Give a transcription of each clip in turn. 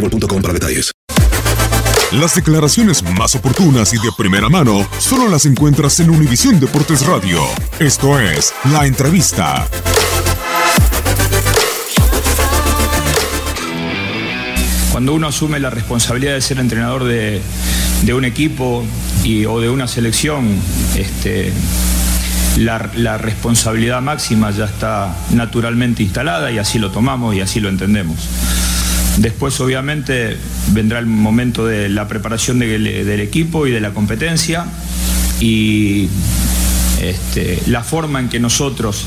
boostmobile.com para detalles. Las declaraciones más oportunas y de primera mano solo las encuentras en Univisión Deportes Radio. Esto es La Entrevista. Cuando uno asume la responsabilidad de ser entrenador de, de un equipo y, o de una selección, este, la, la responsabilidad máxima ya está naturalmente instalada y así lo tomamos y así lo entendemos. Después, obviamente, vendrá el momento de la preparación de- del equipo y de la competencia y este, la forma en que nosotros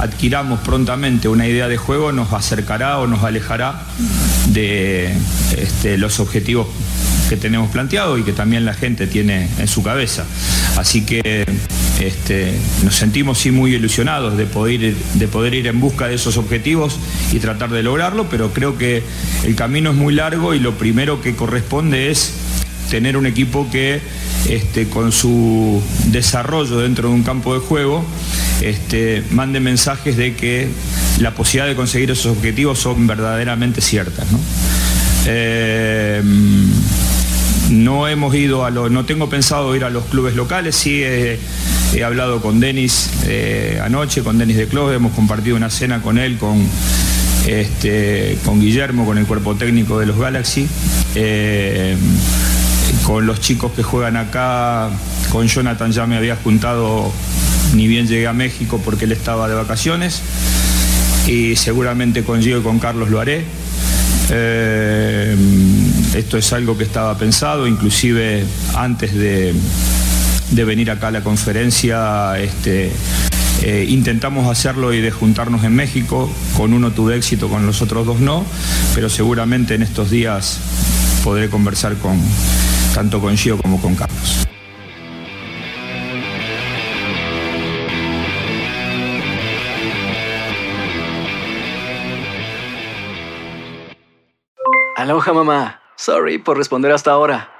adquiramos prontamente una idea de juego nos acercará o nos alejará de este, los objetivos que tenemos planteados y que también la gente tiene en su cabeza. Así que este, nos sentimos sí muy ilusionados de poder, ir- de poder ir en busca de esos objetivos y tratar de lograrlo, pero creo que el camino es muy largo y lo primero que corresponde es tener un equipo que este, con su desarrollo dentro de un campo de juego este, mande mensajes de que la posibilidad de conseguir esos objetivos son verdaderamente ciertas. ¿no? Eh, no hemos ido a no tengo pensado ir a los clubes locales, sí he, he hablado con Denis eh, anoche, con Denis de Clos, hemos compartido una cena con él, con, este, con Guillermo, con el cuerpo técnico de los Galaxy. Eh, con los chicos que juegan acá, con Jonathan ya me había juntado, ni bien llegué a México porque él estaba de vacaciones. Y seguramente con Gio y con Carlos lo haré. Eh, esto es algo que estaba pensado, inclusive antes de, de venir acá a la conferencia, este, eh, intentamos hacerlo y de juntarnos en México. Con uno tuve éxito, con los otros dos no, pero seguramente en estos días podré conversar con tanto con Gio como con Carlos. Aloha mamá. Sorry por responder hasta ahora.